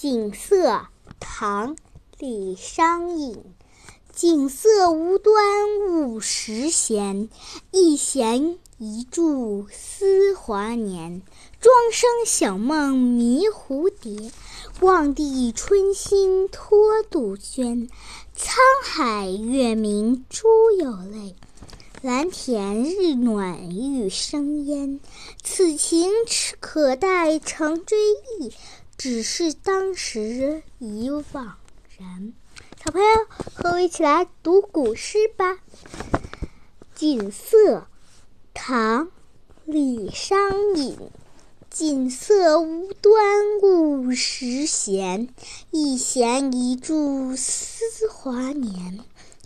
锦瑟，唐·李商隐。锦瑟无端五十弦，一弦一柱思华年。庄生晓梦迷蝴蝶，望帝春心托杜鹃。沧海月明珠有泪，蓝田日暖玉生烟。此情可待成追忆。只是当时已惘然。小朋友，和我一起来读古诗吧。《锦瑟》唐·李商隐。锦瑟无端五十弦，一弦一柱思华年。